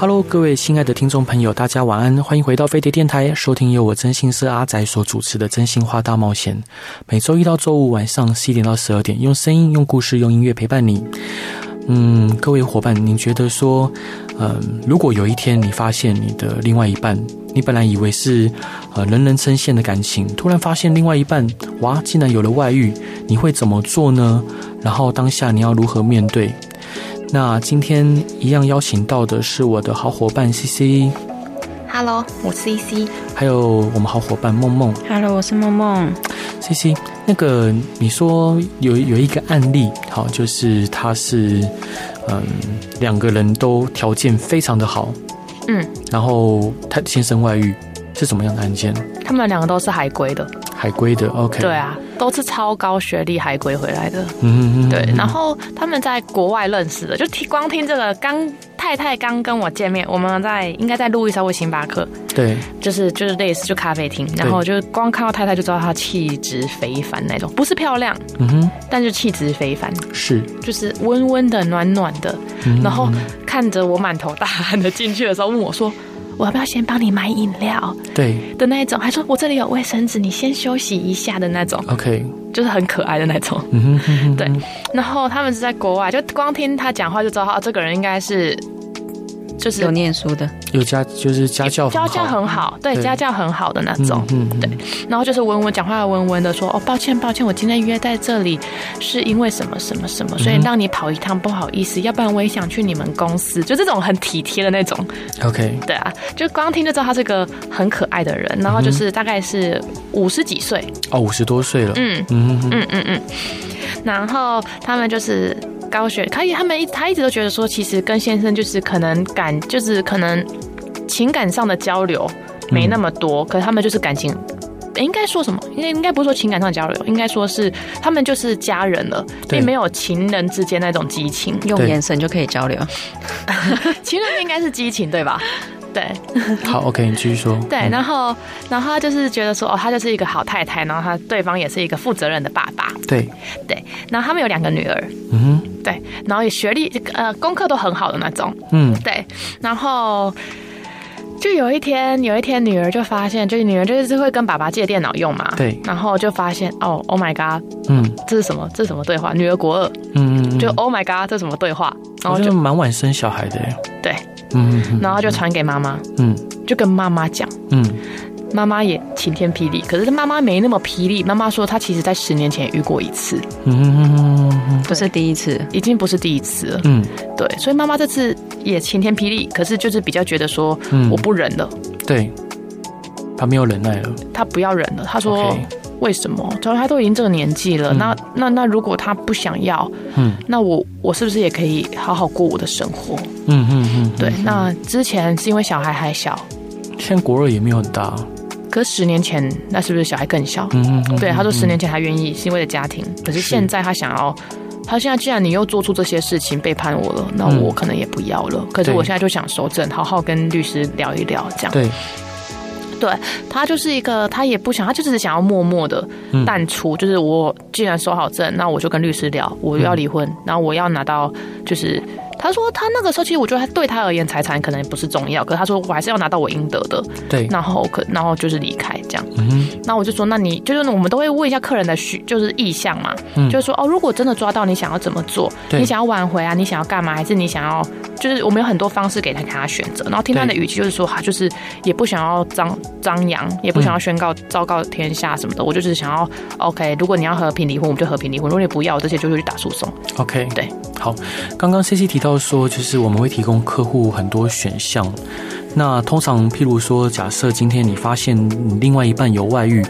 Hello，各位亲爱的听众朋友，大家晚安，欢迎回到飞碟电台，收听由我真心社阿仔所主持的《真心话大冒险》。每周一到周五晚上十一点到十二点，用声音、用故事、用音乐陪伴你。嗯，各位伙伴，您觉得说，嗯，如果有一天你发现你的另外一半，你本来以为是呃人人称羡的感情，突然发现另外一半哇，竟然有了外遇，你会怎么做呢？然后当下你要如何面对？那今天一样邀请到的是我的好伙伴 CC。Hello，我是 CC。还有我们好伙伴梦梦。Hello，我是梦梦。CC，那个你说有有一个案例，好，就是他是嗯两个人都条件非常的好，嗯，然后他先生外遇，是什么样的案件？他们两个都是海归的，海归的，OK，对啊，都是超高学历海归回来的，嗯嗯嗯，对，然后他们在国外认识的，就听光听这个刚。太太刚跟我见面，我们在应该在路易莎或星巴克，对，就是就是类似就咖啡厅，然后就光看到太太就知道她气质非凡那种，不是漂亮，嗯哼，但是气质非凡，是，就是温温的、暖暖的，嗯、然后看着我满头大汗的进去的时候，问我说。我要不要先帮你买饮料？对的那一种，还说我这里有卫生纸，你先休息一下的那种。OK，就是很可爱的那种。嗯哼，对。然后他们是在国外，就光听他讲话就知道，哦，这个人应该是。就是有念书的，有家就是家教家教很好，对，家教很好的那种，嗯，嗯，对。然后就是文文讲话，文文的说：“哦，抱歉，抱歉，我今天约在这里是因为什么什么什么，所以让你跑一趟，不好意思，要不然我也想去你们公司。”就这种很体贴的那种。OK，对啊，就光听就知道他是个很可爱的人。然后就是大概是五十几岁哦，五十多岁了。嗯嗯嗯嗯嗯。然后他们就是。高学，可以，他们一他一直都觉得说，其实跟先生就是可能感，就是可能情感上的交流没那么多，嗯、可是他们就是感情，应该说什么？应该应该不是说情感上的交流，应该说是他们就是家人了，并没有情人之间那种激情，用眼神就可以交流。情人应该是激情，对吧？对，好，OK，你继续说。对，然后，然后他就是觉得说，哦，他就是一个好太太，然后他对方也是一个负责任的爸爸。对，对，然后他们有两个女儿，嗯哼，对，然后也学历，呃，功课都很好的那种，嗯，对，然后就有一天，有一天女儿就发现，就是女儿就是会跟爸爸借电脑用嘛，对，然后就发现，哦，Oh my God，嗯，这是什么？这是什么对话？女儿国二，嗯嗯，就 Oh my God，这是什么对话？然后就蛮晚生小孩的，对。嗯，然后就传给妈妈，嗯，就跟妈妈讲，嗯，妈妈也晴天霹雳，可是妈妈没那么霹雳。妈妈说她其实在十年前遇过一次，嗯，不是第一次，已经不是第一次了，嗯，对，所以妈妈这次也晴天霹雳，可是就是比较觉得说，我不忍了，对，她没有忍耐了，她不要忍了，她说。为什么？主要他都已经这个年纪了，嗯、那那那如果他不想要，嗯，那我我是不是也可以好好过我的生活？嗯嗯嗯，对。那之前是因为小孩还小，现在国二也没有很大，可是十年前那是不是小孩更小？嗯嗯嗯。对，他说十年前他愿意是因为了家庭，可是现在他想要，他现在既然你又做出这些事情背叛我了，那我可能也不要了。可是我现在就想收证，好好跟律师聊一聊，这样。对。对，他就是一个，他也不想，他就只是想要默默的淡出。嗯、就是我既然收好证，那我就跟律师聊，我要离婚，嗯、然后我要拿到就是。他说他那个时候其实我觉得他对他而言财产可能不是重要，可是他说我还是要拿到我应得的。对，然后可然后就是离开这样。嗯，那我就说，那你就是我们都会问一下客人的需就是意向嘛，嗯、就是说哦，如果真的抓到你想要怎么做，对你想要挽回啊，你想要干嘛，还是你想要就是我们有很多方式给他给他选择。然后听他的语气就是说，他就是也不想要张张扬，也不想要宣告昭告天下什么的。嗯、我就是想要 OK，如果你要和平离婚，我们就和平离婚；如果你不要这些，就会去打诉讼。OK，对，好，刚刚 CC 提到。到说，就是我们会提供客户很多选项。那通常，譬如说，假设今天你发现你另外一半有外遇，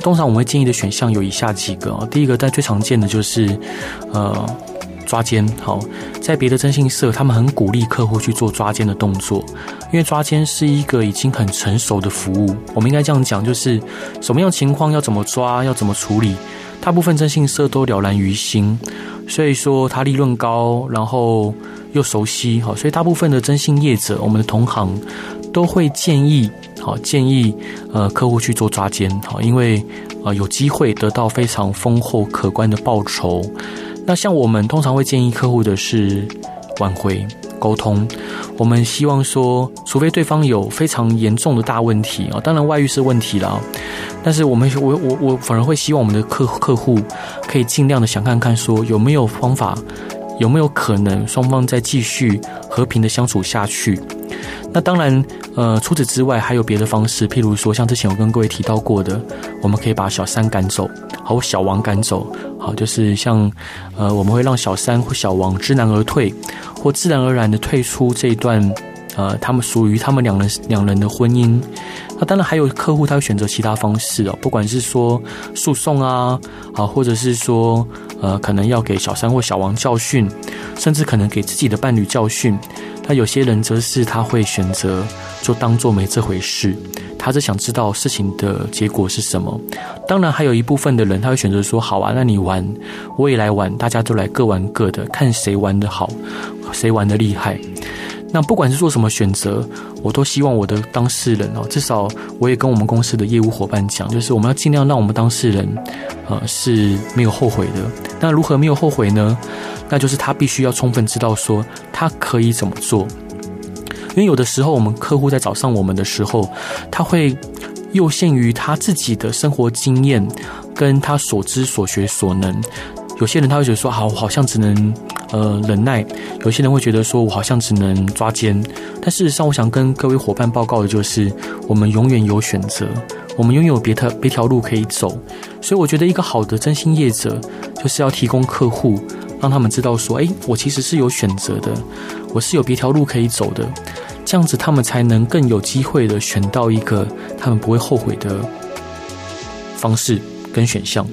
通常我们会建议的选项有以下几个。第一个，但最常见的就是，呃，抓奸，好，在别的征信社，他们很鼓励客户去做抓奸的动作，因为抓奸是一个已经很成熟的服务。我们应该这样讲，就是什么样情况要怎么抓，要怎么处理，大部分征信社都了然于心，所以说它利润高，然后又熟悉，好，所以大部分的征信业者，我们的同行都会建议，好，建议呃客户去做抓奸，好，因为呃有机会得到非常丰厚可观的报酬。那像我们通常会建议客户的是挽回沟通，我们希望说，除非对方有非常严重的大问题啊，当然外遇是问题了，但是我们我我我反而会希望我们的客客户可以尽量的想看看说有没有方法，有没有可能双方再继续和平的相处下去。那当然，呃，除此之外还有别的方式，譬如说像之前我跟各位提到过的，我们可以把小三赶走，好，小王赶走，好，就是像，呃，我们会让小三或小王知难而退，或自然而然的退出这一段，呃，他们属于他们两人两人的婚姻。那当然还有客户他会选择其他方式哦，不管是说诉讼啊，啊，或者是说，呃，可能要给小三或小王教训，甚至可能给自己的伴侣教训。那有些人则是他会选择就当做没这回事，他只想知道事情的结果是什么。当然，还有一部分的人他会选择说：“好啊，那你玩，我也来玩，大家都来各玩各的，看谁玩得好，谁玩得厉害。”那不管是做什么选择，我都希望我的当事人哦，至少我也跟我们公司的业务伙伴讲，就是我们要尽量让我们当事人，呃，是没有后悔的。那如何没有后悔呢？那就是他必须要充分知道说他可以怎么做，因为有的时候我们客户在找上我们的时候，他会又限于他自己的生活经验跟他所知所学所能。有些人他会觉得说，好，好像只能呃忍耐；有些人会觉得说我好像只能抓奸。但事实上，我想跟各位伙伴报告的就是，我们永远有选择，我们拥有别的别条路可以走。所以，我觉得一个好的真心业者，就是要提供客户。让他们知道说，哎，我其实是有选择的，我是有别条路可以走的，这样子他们才能更有机会的选到一个他们不会后悔的方式跟选项。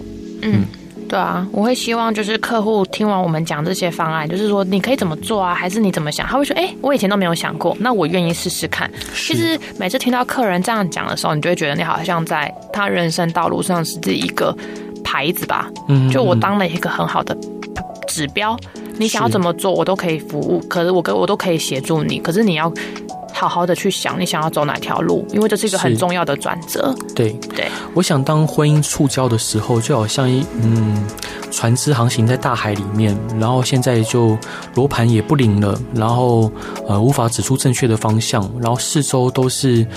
嗯，对啊，我会希望就是客户听完我们讲这些方案，就是说你可以怎么做啊，还是你怎么想？他会说，哎，我以前都没有想过，那我愿意试试看。其实每次听到客人这样讲的时候，你就会觉得你好像在他人生道路上是这一个牌子吧？嗯，就我当了一个很好的。指标，你想要怎么做，我都可以服务。可是我跟我都可以协助你。可是你要好好的去想，你想要走哪条路，因为这是一个很重要的转折。对对，我想当婚姻触礁的时候，就好像一嗯，船只航行在大海里面，然后现在就罗盘也不灵了，然后呃无法指出正确的方向，然后四周都是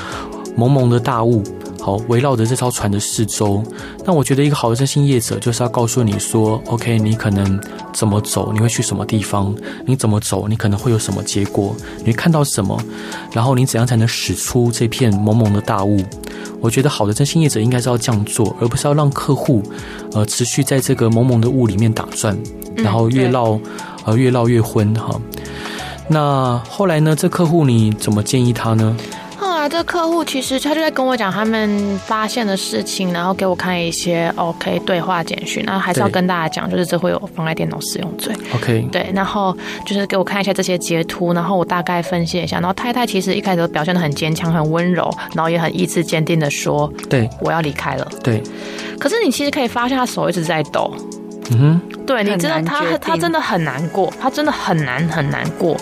蒙蒙的大雾。好，围绕着这艘船的四周，那我觉得一个好的征信业者就是要告诉你说，OK，你可能怎么走，你会去什么地方？你怎么走，你可能会有什么结果？你会看到什么？然后你怎样才能驶出这片蒙蒙的大雾？我觉得好的征信业者应该是要这样做，而不是要让客户呃持续在这个蒙蒙的雾里面打转，然后越绕呃越绕越昏哈。那后来呢？这客户你怎么建议他呢？啊，这客户其实他就在跟我讲他们发现的事情，然后给我看一些 OK 对话简讯，然后还是要跟大家讲，就是这会有妨碍电脑使用罪。OK，对，然后就是给我看一下这些截图，然后我大概分析一下，然后太太其实一开始都表现的很坚强、很温柔，然后也很意志坚定的说：“对，我要离开了。”对，可是你其实可以发现他手一直在抖。嗯哼，对，你知道他他真的很难过，他真的很难很难过。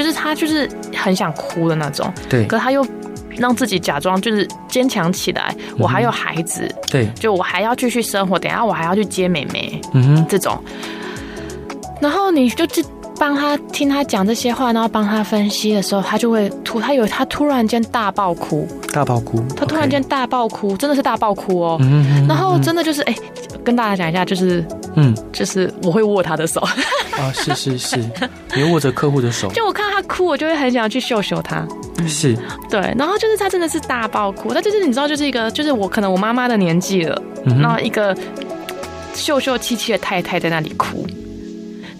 就是他就是很想哭的那种，对。可是他又让自己假装就是坚强起来。我还有孩子，对。就我还要继续生活，等下我还要去接妹妹，嗯哼，这种。然后你就去帮他听他讲这些话，然后帮他分析的时候，他就会突，他有他突然间大爆哭，大爆哭，他突然间大爆哭，真的是大爆哭哦。嗯然后真的就是哎。跟大家讲一下，就是，嗯，就是我会握他的手啊，是是是，你握着客户的手，就我看到他哭，我就会很想要去秀秀他，是，对，然后就是他真的是大爆哭，他就是你知道，就是一个，就是我可能我妈妈的年纪了，嗯，然后一个秀秀气气的太太在那里哭，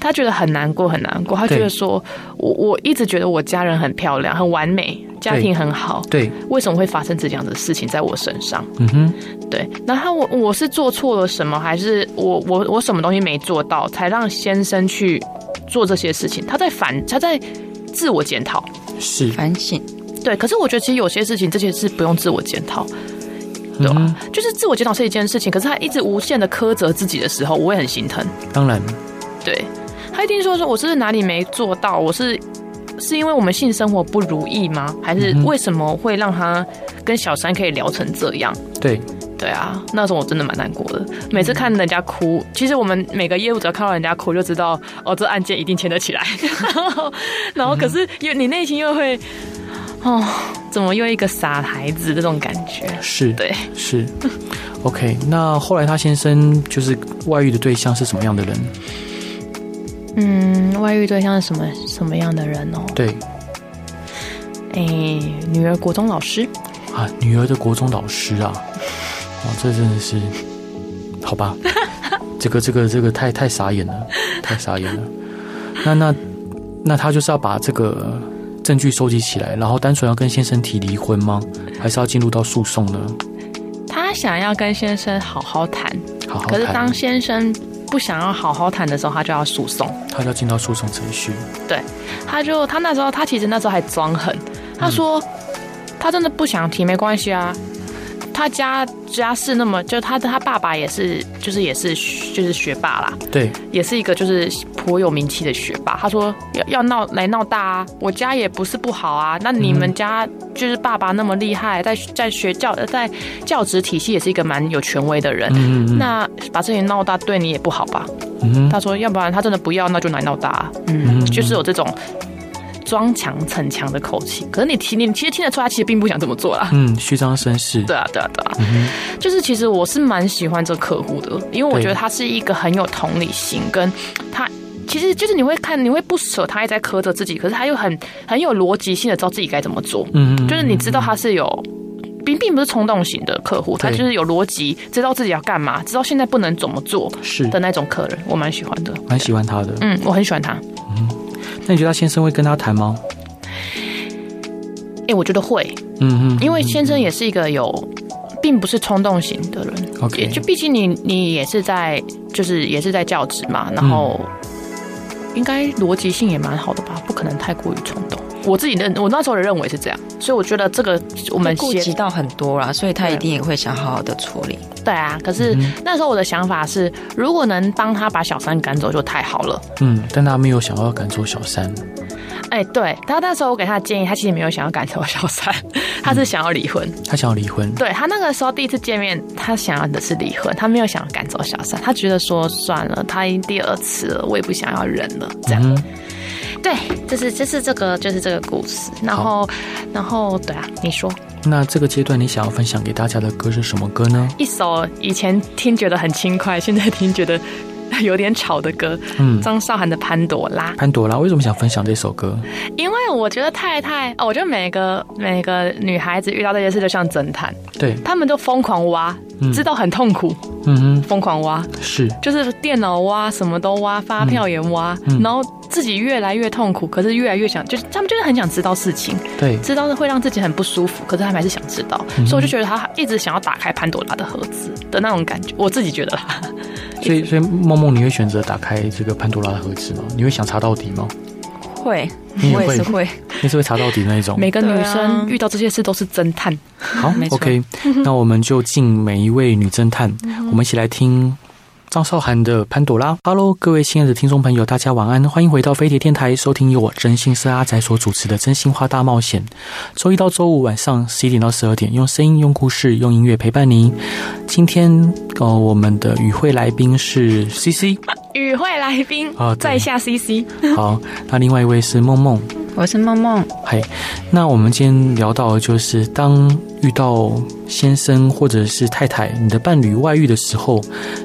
他觉得很难过很难过，他觉得说我我一直觉得我家人很漂亮很完美。家庭很好，对，为什么会发生这样的事情在我身上？嗯哼，对。然后我我是做错了什么，还是我我我什么东西没做到，才让先生去做这些事情，他在反，他在自我检讨，是反省。对，可是我觉得其实有些事情，这些事不用自我检讨，对就是自我检讨是一件事情，可是他一直无限的苛责自己的时候，我也很心疼。当然，对，他一定说说我是哪里没做到，我是是因为我们性生活不如意吗？还是为什么会让他跟小三可以聊成这样？对。对啊，那时候我真的蛮难过的。每次看人家哭，其实我们每个业务只要看到人家哭，就知道哦，这案件一定牵得起来。然后，可是又你内心又会哦，怎么又一个傻孩子这种感觉？是，对，是。OK，那后来他先生就是外遇的对象是什么样的人？嗯，外遇对象是什么什么样的人哦？对，哎，女儿国中老师啊，女儿的国中老师啊。哦，这真的是，好吧，这个这个这个太太傻眼了，太傻眼了。那那那他就是要把这个证据收集起来，然后单纯要跟先生提离婚吗？还是要进入到诉讼呢？他想要跟先生好好谈，好好谈。可是当先生不想要好好谈的时候，他就要诉讼，他就要进到诉讼程序。对，他就他那时候他其实那时候还装狠，他说、嗯、他真的不想提，没关系啊。他家家世那么，就他的他爸爸也是，就是也是就是学霸啦，对，也是一个就是颇有名气的学霸。他说要要闹来闹大啊，我家也不是不好啊，那你们家就是爸爸那么厉害，在在学教在教职体系也是一个蛮有权威的人，嗯嗯，那把事情闹大对你也不好吧？嗯，他说要不然他真的不要，那就来闹大啊，嗯，就是有这种。装强逞强的口气，可是你听，你其实听得出来，他其实并不想这么做啦。嗯，虚张声势。对啊，对啊，对啊。嗯、就是其实我是蛮喜欢这客户的，因为我觉得他是一个很有同理心，跟他其实就是你会看，你会不舍他，一直在苛责自己，可是他又很很有逻辑性的知道自己该怎么做。嗯，就是你知道他是有，并并不是冲动型的客户，他就是有逻辑，知道自己要干嘛，知道现在不能怎么做，是的那种客人，我蛮喜欢的，蛮喜欢他的。嗯，我很喜欢他。嗯。那你觉得他先生会跟他谈吗？哎、欸，我觉得会，嗯嗯，因为先生也是一个有，并不是冲动型的人。OK，就毕竟你你也是在，就是也是在教职嘛，然后应该逻辑性也蛮好的吧，不可能太过于冲动。我自己认，我那时候的认为是这样，所以我觉得这个我们顾及到很多啦，所以他一定也会想好好的处理。对啊，可是那时候我的想法是，如果能帮他把小三赶走，就太好了。嗯，但他没有想要赶走小三。哎、欸，对，他那时候我给他的建议，他其实没有想要赶走小三，他是想要离婚。他想要离婚。对，他那个时候第一次见面，他想要的是离婚，他没有想要赶走小三，他觉得说算了，他已经第二次了，我也不想要忍了，这样。嗯对，就是就是这个就是这个故事，然后然后对啊，你说，那这个阶段你想要分享给大家的歌是什么歌呢？一首以前听觉得很轻快，现在听觉得 有点吵的歌，嗯，张韶涵的《潘朵拉》。潘朵拉为什么想分享这首歌？因为我觉得太太哦，我觉得每个每个女孩子遇到这件事就像侦探，对，他们都疯狂挖，知道很痛苦，嗯哼，疯狂挖，是，就是电脑挖，什么都挖，发票也挖，嗯、然后。自己越来越痛苦，可是越来越想，就是他们就是很想知道事情，对，知道会让自己很不舒服，可是他们还是想知道，嗯、所以我就觉得他一直想要打开潘朵拉的盒子的那种感觉，我自己觉得。所以，所以梦梦，你会选择打开这个潘多拉的盒子吗？你会想查到底吗？会，你也会，我也是会，你是会查到底那一种。每个女生遇到这些事都是侦探。好，OK，那我们就敬每一位女侦探，我们一起来听。张韶涵的《潘朵拉》，Hello，各位亲爱的听众朋友，大家晚安，欢迎回到飞碟电台，收听由我真心是阿仔所主持的《真心话大冒险》。周一到周五晚上十一点到十二点，用声音、用故事、用音乐陪伴您。今天，呃，我们的与会来宾是 CC，与会来宾啊，在下 CC。好，那另外一位是梦梦。我是梦梦，嗨，那我们今天聊到的就是，当遇到先生或者是太太，你的伴侣外遇的时候，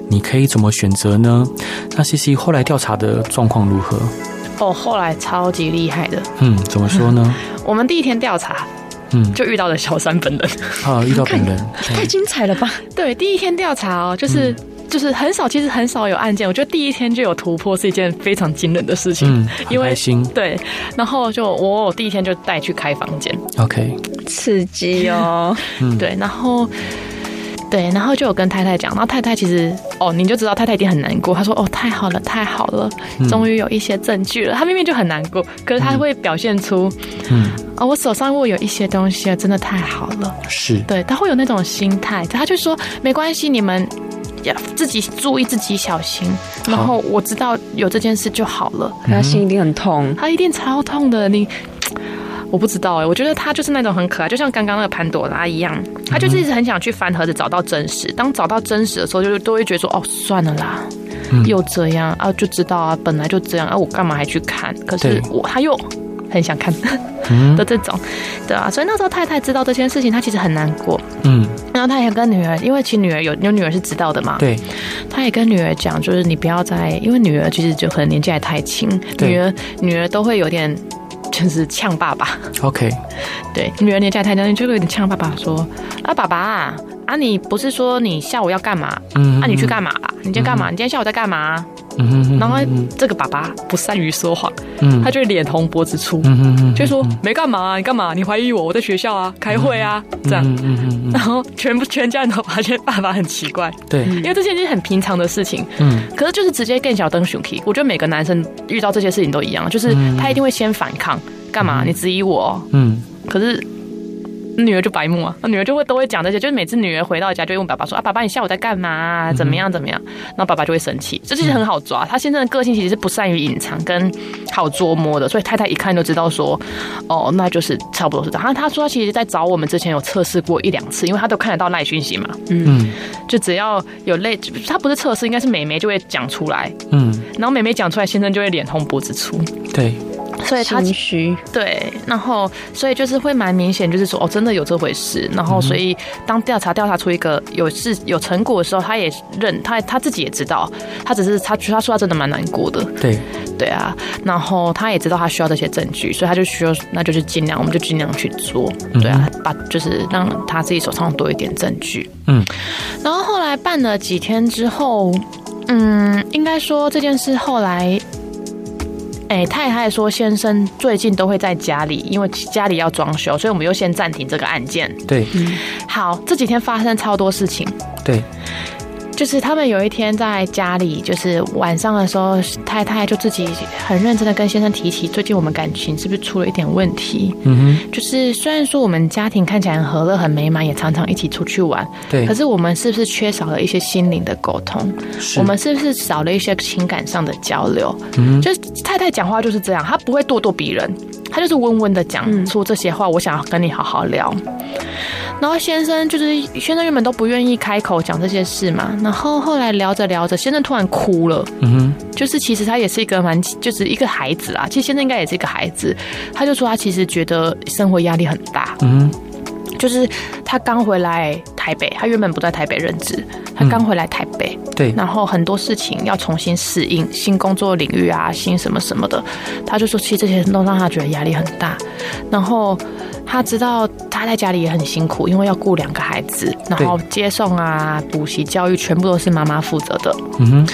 你可以怎么选择呢？那 CC 后来调查的状况如何？哦，后来超级厉害的。嗯，怎么说呢？我们第一天调查，嗯，就遇到了小三本人。啊，遇到本人，太精彩了吧？对，第一天调查哦，就是。嗯就是很少，其实很少有案件。我觉得第一天就有突破是一件非常惊人的事情。嗯，因为对，然后就我，我第一天就带去开房间。OK，刺激哦。嗯，对，然后对，然后就有跟太太讲，然后太太其实哦，你就知道太太一定很难过。她说哦，太好了，太好了，终于有一些证据了。她明明就很难过，可是她会表现出，嗯，哦，我手上握有一些东西，真的太好了。是对，她会有那种心态，她就说没关系，你们要自己注意，自己小心。然后我知道有这件事就好了。他心一定很痛，他一定超痛的。你。我不知道哎、欸，我觉得他就是那种很可爱，就像刚刚那个潘朵拉一样，他就是一直很想去翻盒子找到真实。当找到真实的时候，就都会觉得说：“哦，算了啦，又这样啊，就知道啊，本来就这样啊，我干嘛还去看？可是我他又很想看 的这种，对啊。所以那时候太太知道这件事情，她其实很难过。嗯，然后她也跟女儿，因为其实女儿有有女儿是知道的嘛，对，她也跟女儿讲，就是你不要再，因为女儿其实就可能年纪还太轻，女儿女儿都会有点。就是呛爸爸，OK，对，女儿年纪太大，你就会有点呛爸爸说啊，爸爸啊，啊你不是说你下午要干嘛？嗯，啊你去干嘛了？你今天干嘛？你今天下午在干嘛？嗯，然后这个爸爸不善于说谎，嗯，他就会脸红脖子粗，嗯嗯就说没干嘛，你干嘛？你怀疑我？我在学校啊，开会啊，这样，嗯嗯然后全部全家人都发现爸爸很奇怪，对，因为这件事很平常的事情，嗯，可是就是直接更小灯熊 key，我觉得每个男生遇到这些事情都一样，就是他一定会先反抗。干嘛？你质疑我？嗯，可是女儿就白目啊，那女儿就会都会讲这些，就是每次女儿回到家就会问爸爸说啊，爸爸你下午在干嘛？怎么样？怎么样？然后爸爸就会生气，这其实很好抓。他先生的个性其实是不善于隐藏跟好捉摸的，所以太太一看就知道说，哦，那就是差不多是这样。他他说他其实在找我们之前有测试过一两次，因为他都看得到赖讯息嘛，嗯，就只要有类，他不是测试，应该是美眉就会讲出来，嗯，然后美眉讲出来，先生就会脸红脖子粗，对。所以他虚对，然后所以就是会蛮明显，就是说哦，真的有这回事。然后所以当调查调查出一个有事有成果的时候，他也认他他自己也知道，他只是他他说他真的蛮难过的。对对啊，然后他也知道他需要这些证据，所以他就需要，那就是尽量，我们就尽量去做。对啊，把就是让他自己手上多一点证据。嗯，然后后来办了几天之后，嗯，应该说这件事后来。哎、欸，太太说先生最近都会在家里，因为家里要装修，所以我们又先暂停这个案件。对，嗯，好，这几天发生超多事情。对。就是他们有一天在家里，就是晚上的时候，太太就自己很认真的跟先生提起，最近我们感情是不是出了一点问题？嗯哼，就是虽然说我们家庭看起来很和乐、很美满，也常常一起出去玩，对，可是我们是不是缺少了一些心灵的沟通？我们是不是少了一些情感上的交流？嗯，就是太太讲话就是这样，她不会咄咄逼人，她就是温温的讲出这些话，我想要跟你好好聊。然后先生就是先生原本都不愿意开口讲这些事嘛，然后后来聊着聊着，先生突然哭了。嗯哼，就是其实他也是一个蛮就是一个孩子啊，其实先生应该也是一个孩子，他就说他其实觉得生活压力很大。嗯，就是他刚回来台北，他原本不在台北任职，他刚回来台北。对，然后很多事情要重新适应新工作领域啊，新什么什么的，他就说其实这些都让他觉得压力很大，然后。他知道他在家里也很辛苦，因为要顾两个孩子，然后接送啊、补习、教育，全部都是妈妈负责的。嗯哼，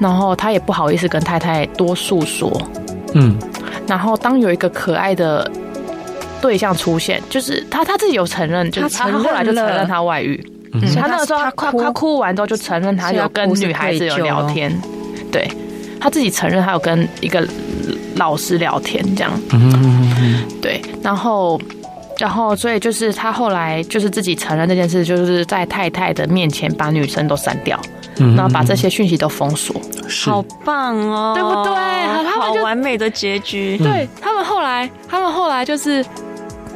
然后他也不好意思跟太太多诉说。嗯，然后当有一个可爱的对象出现，就是他他自己有承认，就是他后来就承认他外遇。嗯，他那个时候他哭，他哭完之后就承认他有跟女孩子有聊天，对，他自己承认他有跟一个老师聊天这样。嗯，对，然后。然后，所以就是他后来就是自己承认这件事，就是在太太的面前把女生都删掉，嗯、然后把这些讯息都封锁。好棒哦，对不对？好完美的结局。对他们后来，他们后来就是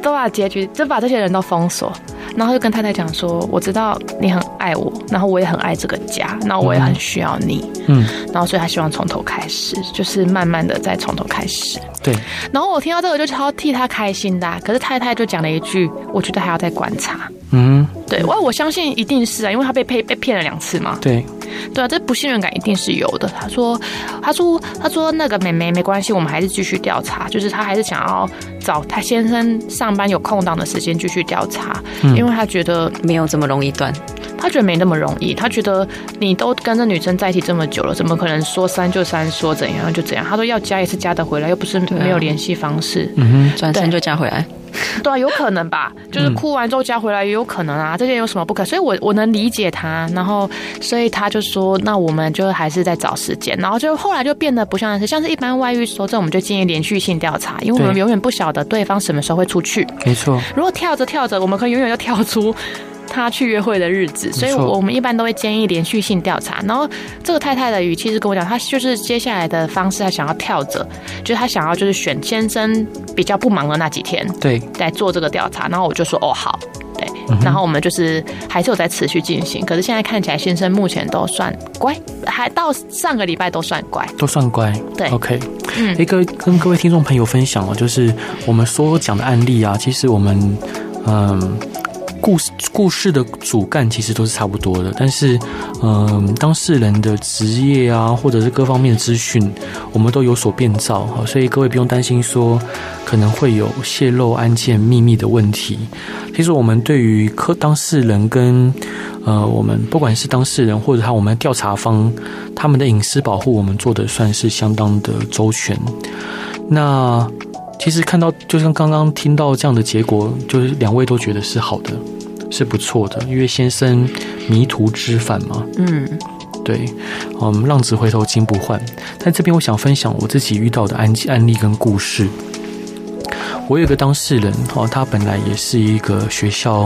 都把结局，就把这些人都封锁。然后就跟太太讲说：“我知道你很爱我，然后我也很爱这个家，然后我也很需要你。嗯，然后所以他希望从头开始，就是慢慢的再从头开始。对。然后我听到这个就超替他开心的，可是太太就讲了一句：我觉得还要再观察。嗯，对，我我相信一定是啊，因为他被骗被骗了两次嘛。对，对啊，这不信任感一定是有的。他说，他说，他说那个妹妹没关系，我们还是继续调查，就是他还是想要找他先生上班有空档的时间继续调查。嗯。因为他觉得没有这么容易断，他觉得没那么容易。他觉得你都跟这女生在一起这么久了，怎么可能说删就删，说怎样就怎样？他说要加也是加得回来，又不是没有联系方式。嗯哼，转身就加回来。对啊，有可能吧，就是哭完之后加回来也有可能啊，这件有什么不可？所以我我能理解他，然后所以他就说，那我们就还是在找时间，然后就后来就变得不像是像是一般外遇说这，我们就建议连续性调查，因为我们永远不晓得对方什么时候会出去。没错，如果跳着跳着，我们可以永远就跳出。他去约会的日子，所以我们一般都会建议连续性调查。然后这个太太的语气是跟我讲，她就是接下来的方式，她想要跳着，就是她想要就是选先生比较不忙的那几天，对，来做这个调查。然后我就说哦好，对，然后我们就是还是有在持续进行。可是现在看起来先生目前都算乖，还到上个礼拜都算乖，都算乖。对，OK，嗯，一个跟各位听众朋友分享哦，就是我们所讲的案例啊，其实我们嗯。故事故事的主干其实都是差不多的，但是，嗯、当事人的职业啊，或者是各方面的资讯，我们都有所变造哈，所以各位不用担心说可能会有泄露案件秘密的问题。其实我们对于科当事人跟呃，我们不管是当事人或者他我们调查方，他们的隐私保护，我们做的算是相当的周全。那其实看到，就像刚刚听到这样的结果，就是两位都觉得是好的。是不错的，因为先生迷途知返嘛。嗯，对，嗯，浪子回头金不换。但这边，我想分享我自己遇到的案案例跟故事。我有一个当事人，哦，他本来也是一个学校，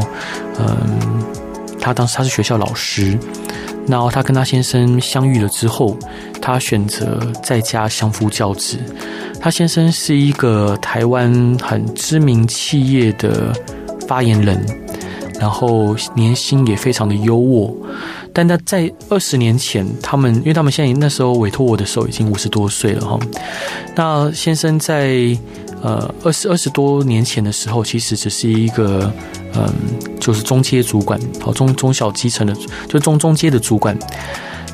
嗯，他当时他是学校老师，然后他跟他先生相遇了之后，他选择在家相夫教子。他先生是一个台湾很知名企业的发言人。然后年薪也非常的优渥，但他在二十年前，他们因为他们现在那时候委托我的时候已经五十多岁了哈。那先生在呃二十二十多年前的时候，其实只是一个嗯，就是中阶主管，好中中小基层的，就中中阶的主管。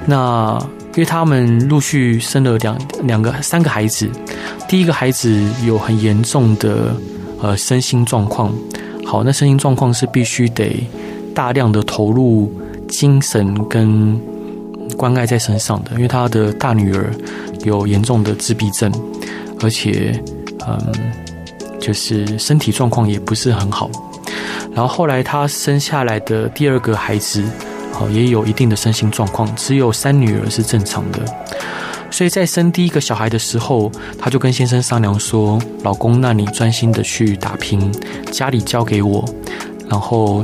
那因为他们陆续生了两两个三个孩子，第一个孩子有很严重的呃身心状况。好，那身心状况是必须得大量的投入精神跟关爱在身上的，因为他的大女儿有严重的自闭症，而且嗯，就是身体状况也不是很好。然后后来她生下来的第二个孩子，好，也有一定的身心状况，只有三女儿是正常的。所以在生第一个小孩的时候，她就跟先生商量说：“老公，那你专心的去打拼，家里交给我。”然后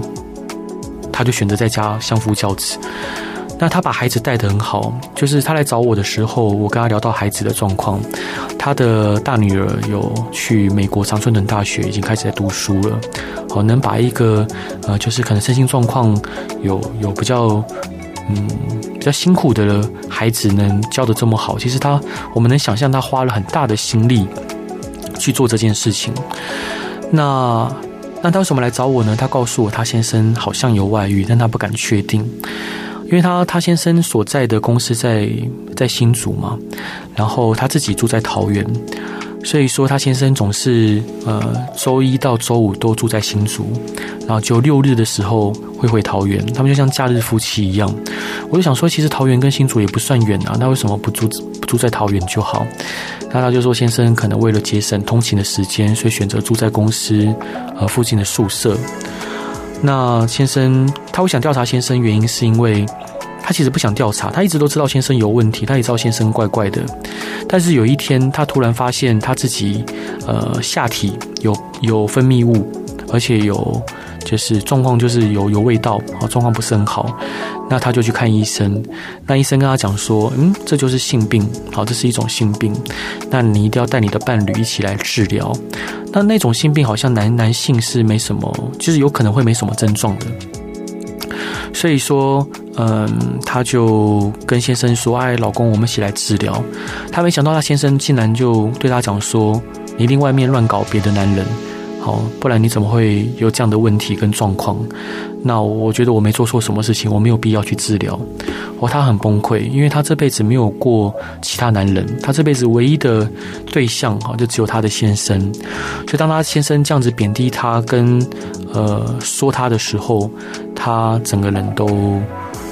她就选择在家相夫教子。那他把孩子带得很好，就是他来找我的时候，我跟他聊到孩子的状况。他的大女儿有去美国常春藤大学，已经开始在读书了。好，能把一个呃，就是可能身心状况有有比较。嗯，比较辛苦的孩子能教得这么好，其实他，我们能想象他花了很大的心力去做这件事情。那那他为什么来找我呢？他告诉我，他先生好像有外遇，但他不敢确定，因为他他先生所在的公司在在新竹嘛，然后他自己住在桃园。所以说，他先生总是呃周一到周五都住在新竹，然后就六日的时候会回桃园。他们就像假日夫妻一样。我就想说，其实桃园跟新竹也不算远啊，那为什么不住不住在桃园就好？那他就说，先生可能为了节省通勤的时间，所以选择住在公司呃附近的宿舍。那先生他会想调查先生，原因是因为。他其实不想调查，他一直都知道先生有问题，他也知道先生怪怪的。但是有一天，他突然发现他自己，呃，下体有有分泌物，而且有就是状况就是有有味道，啊，状况不是很好。那他就去看医生，那医生跟他讲说，嗯，这就是性病，好，这是一种性病，那你一定要带你的伴侣一起来治疗。那那种性病好像男男性是没什么，就是有可能会没什么症状的。所以说，嗯，她就跟先生说：“哎，老公，我们一起来治疗。”她没想到，她先生竟然就对她讲说：“你另外面乱搞别的男人。”好，不然你怎么会有这样的问题跟状况？那我觉得我没做错什么事情，我没有必要去治疗。哦，他很崩溃，因为他这辈子没有过其他男人，他这辈子唯一的对象哈，就只有他的先生。所以当他先生这样子贬低他跟呃说他的时候，他整个人都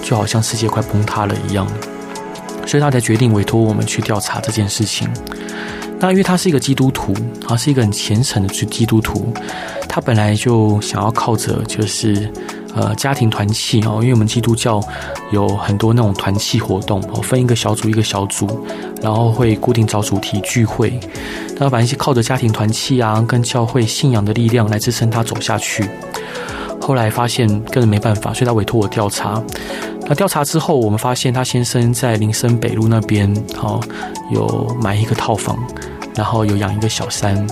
就好像世界快崩塌了一样。所以他才决定委托我们去调查这件事情。那因为他是一个基督徒，他是一个很虔诚的基督徒，他本来就想要靠着就是呃家庭团契哦，因为我们基督教有很多那种团契活动哦，分一个小组一个小组，然后会固定找主题聚会。他本来是靠着家庭团契啊，跟教会信仰的力量来支撑他走下去。后来发现根本没办法，所以他委托我调查。那调查之后，我们发现他先生在林森北路那边，哦有买一个套房，然后有养一个小三，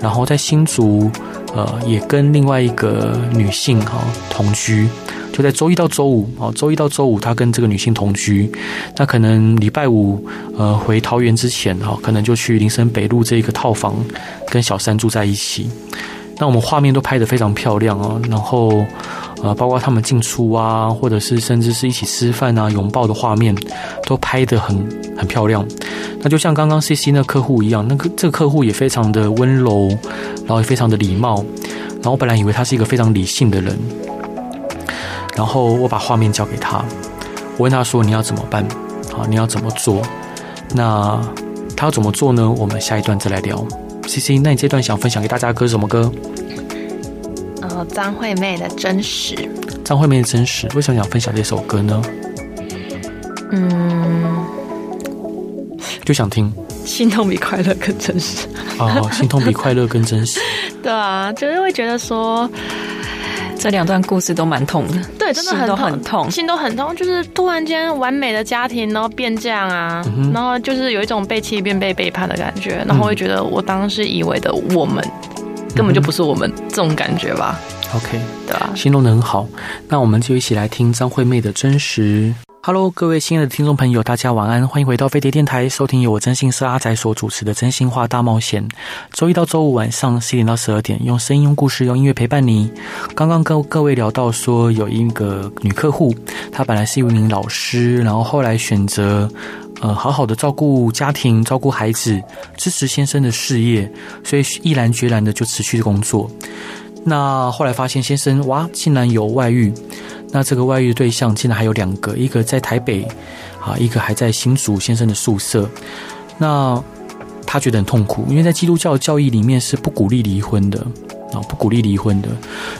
然后在新竹，呃，也跟另外一个女性哈同居。就在周一到周五，哦，周一到周五他跟这个女性同居。那可能礼拜五，呃，回桃园之前，哈，可能就去林森北路这一个套房跟小三住在一起。那我们画面都拍得非常漂亮啊，然后呃，包括他们进出啊，或者是甚至是一起吃饭啊、拥抱的画面，都拍得很很漂亮。那就像刚刚 CC 那客户一样，那个这个客户也非常的温柔，然后也非常的礼貌。然后我本来以为他是一个非常理性的人，然后我把画面交给他，我问他说：“你要怎么办？啊，你要怎么做？那他要怎么做呢？我们下一段再来聊。” C C，那你这段想分享给大家的歌是什么歌？呃，张惠妹的真实。张惠妹的真实，为什么想分享这首歌呢？嗯，就想听。心痛比快乐更真实。哦，心痛比快乐更真实。对啊，就是会觉得说。这两段故事都蛮痛的，对，真的很痛，心都很痛，心都很痛。就是突然间完美的家庭，然后变这样啊，嗯、然后就是有一种被欺骗、被背叛的感觉，然后会觉得我当时以为的我们，嗯、根本就不是我们这种感觉吧。OK，对啊，形容得很好。那我们就一起来听张惠妹的真实。Hello，各位亲爱的听众朋友，大家晚安，欢迎回到飞碟电台，收听由我真心社阿仔所主持的真心话大冒险。周一到周五晚上十点到十二点，用声音、用故事、用音乐陪伴你。刚刚跟各位聊到说，有一个女客户，她本来是一名老师，然后后来选择呃好好的照顾家庭、照顾孩子，支持先生的事业，所以毅然决然的就辞去工作。那后来发现先生哇，竟然有外遇。那这个外遇的对象竟然还有两个，一个在台北，啊，一个还在新竹先生的宿舍。那他觉得很痛苦，因为在基督教教义里面是不鼓励离婚的啊，不鼓励离婚的。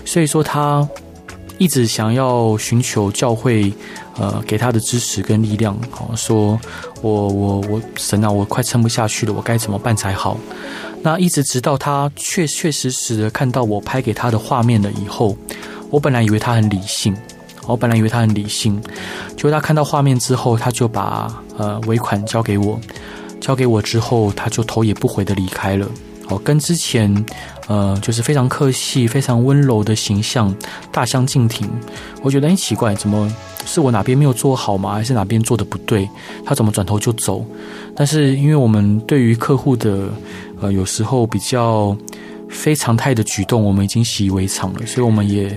所以说他一直想要寻求教会呃给他的支持跟力量，好说我我我神啊，我快撑不下去了，我该怎么办才好？那一直直到他确确实实的看到我拍给他的画面了以后，我本来以为他很理性。我本来以为他很理性，结果他看到画面之后，他就把呃尾款交给我，交给我之后，他就头也不回的离开了。哦，跟之前呃就是非常客气、非常温柔的形象大相径庭。我觉得很奇怪，怎么是我哪边没有做好吗？还是哪边做的不对？他怎么转头就走？但是因为我们对于客户的呃有时候比较非常态的举动，我们已经习以为常了，所以我们也。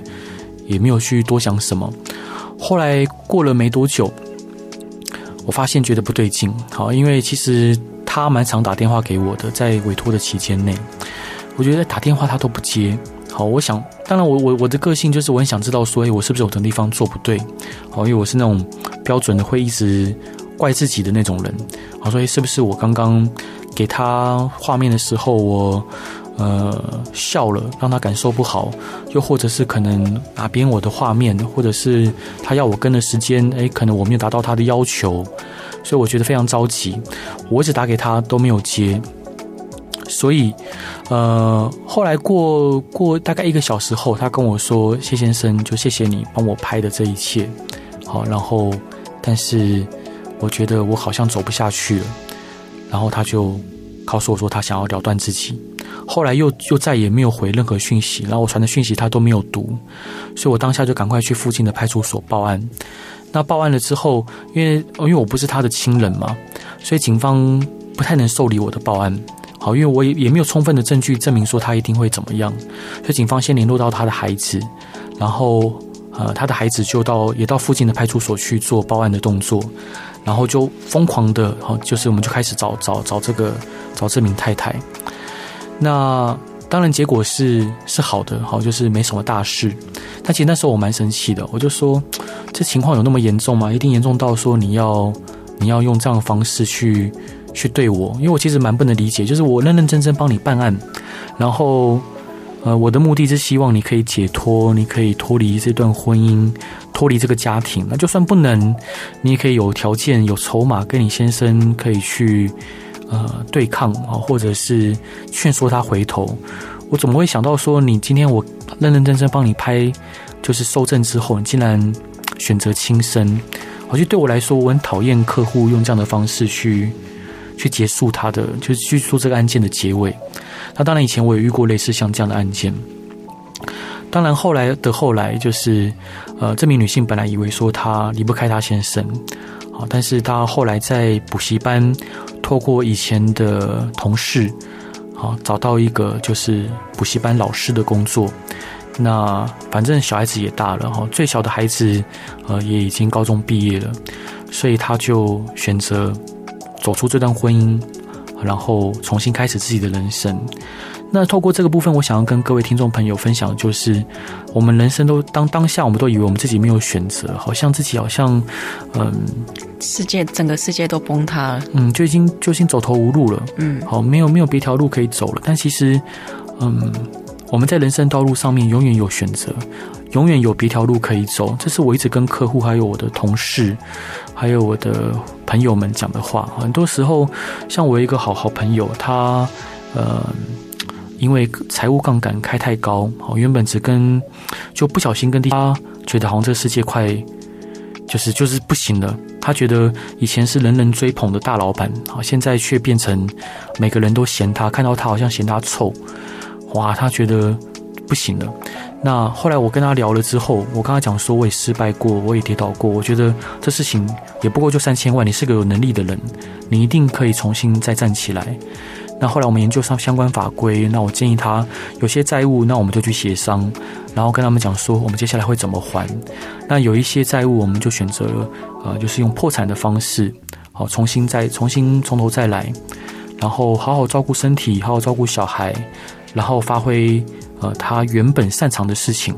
也没有去多想什么。后来过了没多久，我发现觉得不对劲。好，因为其实他蛮常打电话给我的，在委托的期间内，我觉得打电话他都不接。好，我想，当然我我我的个性就是我很想知道说，哎，我是不是有的地方做不对？好，因为我是那种标准的会一直怪自己的那种人。好，所以是不是我刚刚给他画面的时候，我。呃，笑了，让他感受不好，又或者是可能哪边我的画面，或者是他要我跟的时间，诶，可能我没有达到他的要求，所以我觉得非常着急。我一直打给他都没有接，所以呃，后来过过大概一个小时后，他跟我说：“谢先生，就谢谢你帮我拍的这一切。”好，然后但是我觉得我好像走不下去了，然后他就告诉我说他想要了断自己。后来又又再也没有回任何讯息，然后我传的讯息他都没有读，所以我当下就赶快去附近的派出所报案。那报案了之后，因为因为我不是他的亲人嘛，所以警方不太能受理我的报案。好，因为我也也没有充分的证据证明说他一定会怎么样，所以警方先联络到他的孩子，然后呃他的孩子就到也到附近的派出所去做报案的动作，然后就疯狂的，好就是我们就开始找找找这个找这名太太。那当然，结果是是好的，好，就是没什么大事。但其实那时候我蛮生气的，我就说，这情况有那么严重吗？一定严重到说你要你要用这样的方式去去对我？因为我其实蛮不能理解，就是我认认真真帮你办案，然后呃，我的目的是希望你可以解脱，你可以脱离这段婚姻，脱离这个家庭。那就算不能，你也可以有条件、有筹码，跟你先生可以去呃对抗啊，或者是劝说他回头。我怎么会想到说，你今天我认认真真帮你拍，就是收证之后，你竟然选择轻生？我觉得对我来说，我很讨厌客户用这样的方式去去结束他的，就是去做这个案件的结尾。那当然，以前我也遇过类似像这样的案件。当然，后来的后来，就是呃，这名女性本来以为说她离不开她先生，好，但是她后来在补习班，透过以前的同事，好，找到一个就是补习班老师的工作。那反正小孩子也大了哈，最小的孩子呃也已经高中毕业了，所以她就选择走出这段婚姻。然后重新开始自己的人生。那透过这个部分，我想要跟各位听众朋友分享，就是我们人生都当当下，我们都以为我们自己没有选择，好像自己好像嗯，世界整个世界都崩塌了，嗯，就已经就已经走投无路了，嗯，好，没有没有别条路可以走了。但其实，嗯，我们在人生道路上面永远有选择。永远有别条路可以走，这是我一直跟客户、还有我的同事、还有我的朋友们讲的话。很多时候，像我一个好好朋友，他呃，因为财务杠杆开太高，好，原本只跟就不小心跟他觉得好像这个世界快就是就是不行了。他觉得以前是人人追捧的大老板，好，现在却变成每个人都嫌他，看到他好像嫌他臭，哇，他觉得不行了。那后来我跟他聊了之后，我跟他讲说，我也失败过，我也跌倒过。我觉得这事情也不过就三千万，你是个有能力的人，你一定可以重新再站起来。那后来我们研究上相关法规，那我建议他有些债务，那我们就去协商，然后跟他们讲说，我们接下来会怎么还。那有一些债务，我们就选择了呃，就是用破产的方式，好，重新再重新从头再来，然后好好照顾身体，好好照顾小孩，然后发挥。呃，他原本擅长的事情，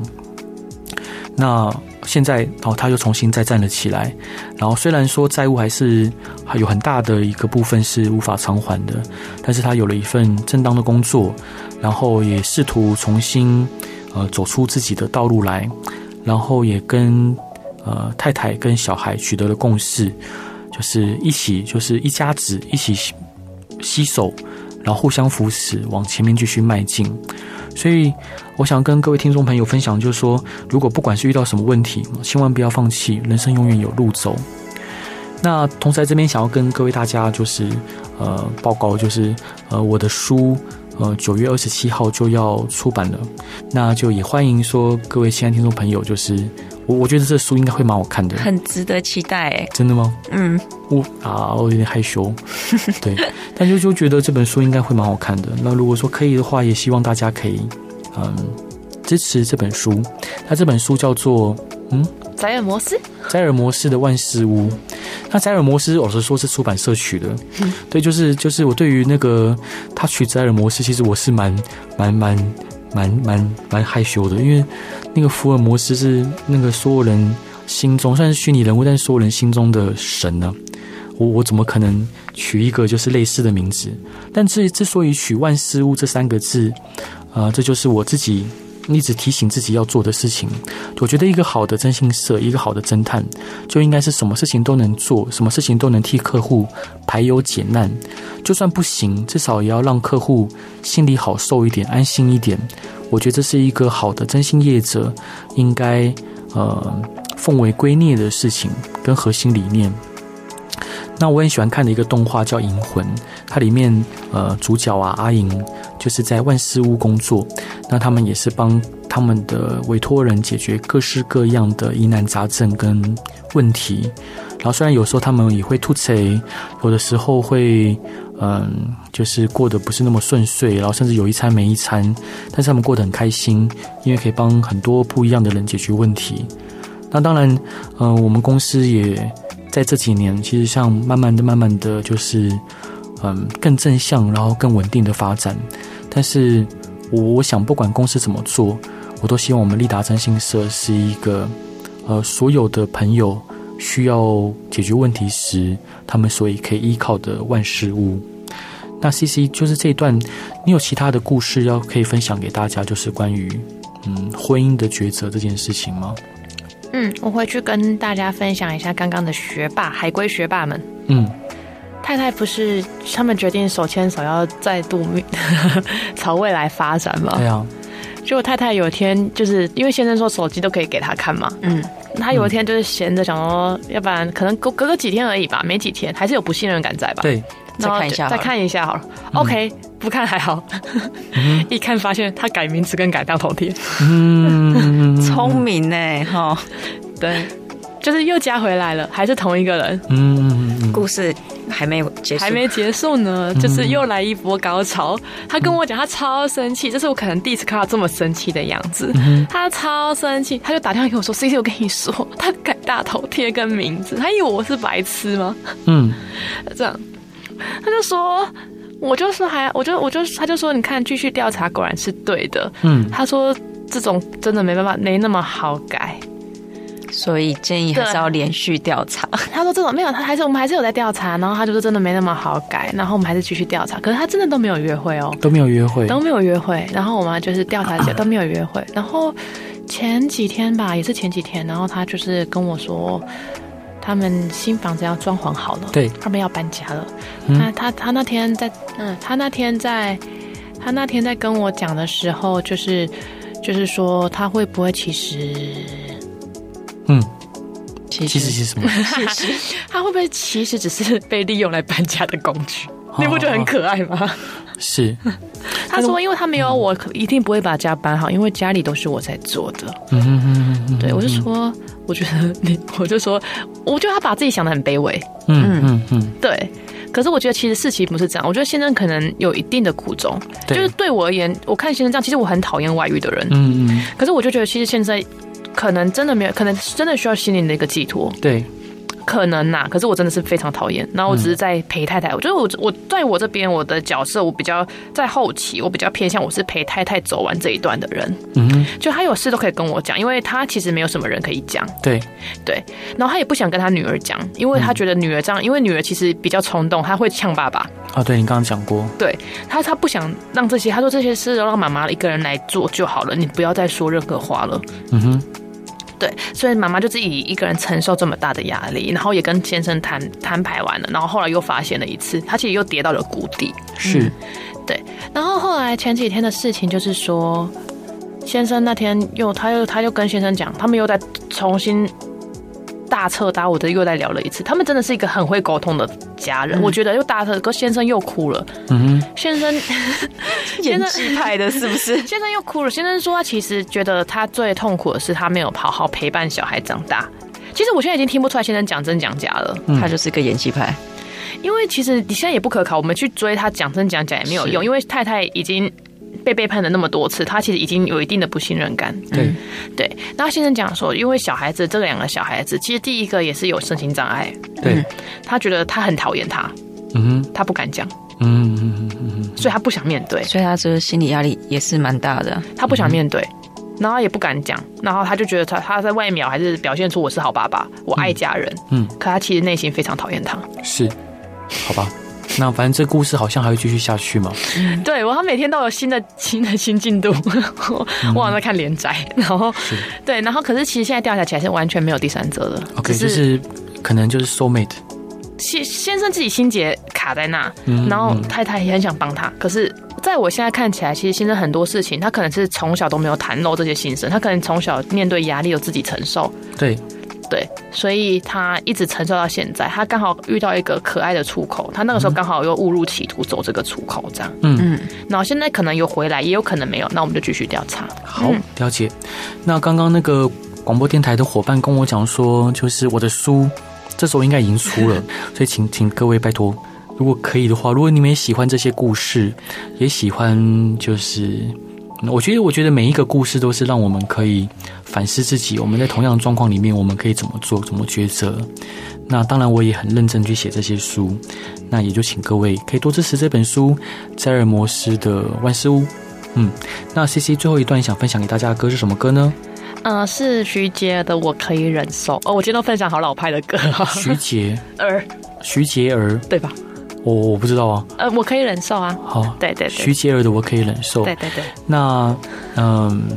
那现在哦，他又重新再站了起来。然后虽然说债务还是还有很大的一个部分是无法偿还的，但是他有了一份正当的工作，然后也试图重新呃走出自己的道路来，然后也跟呃太太跟小孩取得了共识，就是一起就是一家子一起携手，然后互相扶持往前面继续迈进。所以，我想跟各位听众朋友分享，就是说，如果不管是遇到什么问题，千万不要放弃，人生永远有路走。那同时在这边想要跟各位大家就是呃报告，就是呃我的书呃九月二十七号就要出版了，那就也欢迎说各位亲爱听众朋友，就是我我觉得这书应该会蛮好看的，很值得期待哎，真的吗？嗯，我啊我有点害羞，对。但就就觉得这本书应该会蛮好看的。那如果说可以的话，也希望大家可以嗯支持这本书。那这本书叫做嗯宅尔摩斯，宅尔摩斯的万事屋。那宅尔摩斯老实说是出版社取的，嗯、对，就是就是我对于那个他取宅尔摩斯，其实我是蛮蛮蛮蛮蛮蛮害羞的，因为那个福尔摩斯是那个所有人心中算是虚拟人物，但是所有人心中的神呢、我我怎么可能取一个就是类似的名字？但之之所以取万事物这三个字，啊、这就是我自己一直提醒自己要做的事情。我觉得一个好的征信社，一个好的侦探，就应该是什么事情都能做，什么事情都能替客户排忧解难。就算不行，至少也要让客户心里好受一点，安心一点。我觉得这是一个好的征信业者应该呃奉为圭臬的事情跟核心理念。那我很喜欢看的一个动画叫《银魂》，它里面呃主角啊阿银就是在万事屋工作，那他们也是帮他们的委托人解决各式各样的疑难杂症跟问题。然后虽然有时候他们也会吐槽，有的时候会嗯就是过得不是那么顺遂，然后甚至有一餐没一餐，但是他们过得很开心，因为可以帮很多不一样的人解决问题。那当然，嗯、我们公司也。在这几年，其实像慢慢的、慢慢的就是，嗯，更正向，然后更稳定的发展。但是，我我想，不管公司怎么做，我都希望我们立达征信社是一个，呃，所有的朋友需要解决问题时，他们所以可以依靠的万事屋。那 CC 就是这一段，你有其他的故事要可以分享给大家，就是关于嗯婚姻的抉择这件事情吗？嗯，我回去跟大家分享一下刚刚的学霸海归学霸们。嗯，太太不是他们决定手牵手要再度 朝未来发展吗？对啊。结果太太有一天就是因为先生说手机都可以给他看嘛，嗯，他有一天就是闲着想说，要不然可能隔隔个几天而已吧，没几天，还是有不信任感在吧？对，再看一下，再看一下好了。嗯、OK，不看还好，嗯、一看发现他改名字跟改大头贴，嗯，聪明呢，哈，对。就是又加回来了，还是同一个人。嗯，故事还没结束，还没结束呢。就是又来一波高潮。他跟我讲，他超生气，这是我可能第一次看到这么生气的样子。他超生气，他就打电话给我说：“C C，我跟你说，他改大头贴跟名字，他以为我是白痴吗？”嗯，这样，他就说，我就说还，我就我就他就说，你看，继续调查果然是对的。嗯，他说这种真的没办法，没那么好改。所以建议还是要连续调查。他说这种没有，他还是我们还是有在调查。然后他就说真的没那么好改，然后我们还是继续调查。可是他真的都没有约会哦，都没有约会，都没有约会。然后我们就是调查起来都没有约会。然后前几天吧，也是前几天，然后他就是跟我说，他们新房子要装潢好了，对，他们要搬家了。他他他那天在嗯，他那天在他那天在跟我讲的时候，就是就是说他会不会其实。嗯，其实其实是什么？其实他会不会其实只是被利用来搬家的工具？你不觉得很可爱吗？是，他说，因为他没有我，一定不会把家搬好，因为家里都是我在做的。嗯嗯嗯嗯，对，我就说，我觉得你，我就说，我觉得他把自己想的很卑微。嗯嗯嗯，对。可是我觉得其实事情不是这样，我觉得先生可能有一定的苦衷。就是对我而言，我看先生这样，其实我很讨厌外遇的人。嗯嗯。可是我就觉得，其实现在。可能真的没有，可能真的需要心灵的一个寄托。对，可能呐、啊。可是我真的是非常讨厌。然后我只是在陪太太。嗯、我觉得我我在我这边我的角色，我比较在后期，我比较偏向我是陪太太走完这一段的人。嗯哼，就他有事都可以跟我讲，因为他其实没有什么人可以讲。对对。然后他也不想跟他女儿讲，因为他觉得女儿这样，因为女儿其实比较冲动，他会呛爸爸。啊，对你刚刚讲过。对他，他不想让这些，他说这些事都让妈妈一个人来做就好了，你不要再说任何话了。嗯哼。对，所以妈妈就自己一个人承受这么大的压力，然后也跟先生摊摊牌完了，然后后来又发现了一次，他其实又跌到了谷底。是、嗯，对。然后后来前几天的事情就是说，先生那天又他又他又跟先生讲，他们又在重新。大彻大悟的又再聊了一次，他们真的是一个很会沟通的家人。嗯、我觉得又大彻，哥先生又哭了。嗯哼，先生，演技派的是不是？先生又哭了。先生说他其实觉得他最痛苦的是他没有好好陪伴小孩长大。其实我现在已经听不出来先生讲真讲假了，嗯、他就是个演技派。因为其实你现在也不可靠，我们去追他讲真讲假也没有用，因为太太已经。被背叛了那么多次，他其实已经有一定的不信任感。对对，然后先生讲说，因为小孩子这两个小孩子，其实第一个也是有身心障碍。对、嗯，他觉得他很讨厌他，嗯哼，他不敢讲，嗯嗯嗯嗯，所以他不想面对，所以他这个心理压力也是蛮大的。他不想面对，然后也不敢讲，然后他就觉得他他在外面还是表现出我是好爸爸，我爱家人，嗯，可他其实内心非常讨厌他。是，好吧。那反正这故事好像还会继续下去嘛？对，我他每天都有新的新的新进度，我好像在看连载，然后对，然后可是其实现在调查起来是完全没有第三者的。OK，是就是可能就是 soul mate。先先生自己心结卡在那，然后太太也很想帮他，可是在我现在看起来，其实先生很多事情他可能是从小都没有袒露这些心声，他可能从小面对压力有自己承受。对。对，所以他一直承受到现在。他刚好遇到一个可爱的出口，他那个时候刚好又误入歧途走这个出口，这样。嗯嗯。然后现在可能有回来，也有可能没有，那我们就继续调查。好，了解。那刚刚那个广播电台的伙伴跟我讲说，就是我的书这时候应该已经出了，所以请请各位拜托，如果可以的话，如果你们也喜欢这些故事，也喜欢就是。我觉得，我觉得每一个故事都是让我们可以反思自己。我们在同样的状况里面，我们可以怎么做，怎么抉择。那当然，我也很认真去写这些书。那也就请各位可以多支持这本书《栽尔摩斯的万事屋》。嗯，那 CC 最后一段想分享给大家的歌是什么歌呢？呃，是徐杰的《我可以忍受》。哦，我今天都分享好老派的歌。徐杰 儿，徐杰儿，对吧？我我不知道啊。呃，我可以忍受啊。好，对对对，徐杰儿的我可以忍受。对对对。那嗯。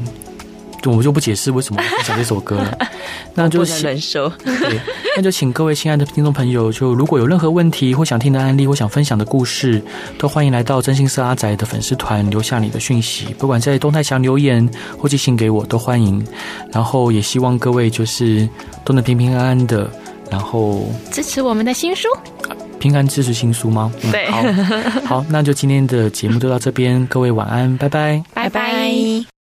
我就不解释为什么我想这首歌了，那就忍受。对，那就请各位亲爱的听众朋友，就如果有任何问题或想听的案例或想分享的故事，都欢迎来到真心社阿仔的粉丝团留下你的讯息，不管在动态墙留言或寄信给我都欢迎。然后也希望各位就是都能平平安安的，然后支持我们的新书，平安支持新书吗？嗯、对，好，好，那就今天的节目就到这边，各位晚安，拜拜，拜拜。